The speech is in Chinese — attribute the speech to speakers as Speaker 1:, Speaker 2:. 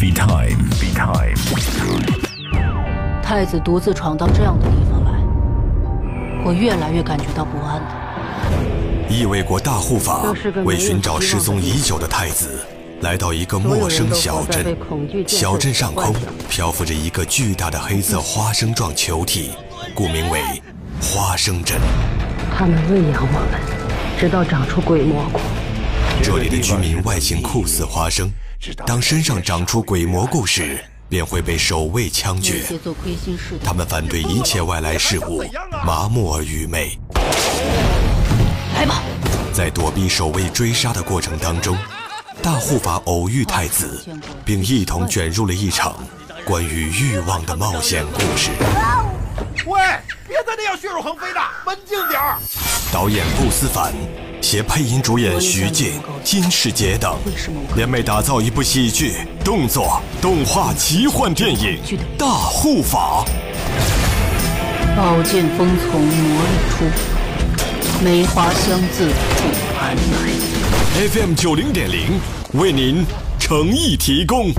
Speaker 1: Time.
Speaker 2: 太子独自闯到这样的地方来，我越来越感觉到不安了。
Speaker 3: 异卫国大护法为寻找失踪已久的太子，来到一个陌生小镇。小镇上空漂浮着一个巨大的黑色花生状球体，故名为花生镇。
Speaker 4: 他们喂养我们，直到长出鬼蘑菇。
Speaker 3: 这里的居民外形酷似花生，当身上长出鬼蘑菇时，便会被守卫枪决。他们反对一切外来事物，麻木而愚昧。
Speaker 2: 来吧，
Speaker 3: 在躲避守卫追杀的过程当中，大护法偶遇太子，并一同卷入了一场关于欲望的冒险故事。
Speaker 5: 喂，别在那样血肉横飞的，文静点儿。
Speaker 3: 导演顾思凡，携配音主演徐静、金世杰等，联袂打造一部喜剧、动作、动画奇幻电影《大护法》。
Speaker 2: 宝剑锋从磨砺出，梅花香自苦寒来。
Speaker 3: FM 九零点零为您诚意提供。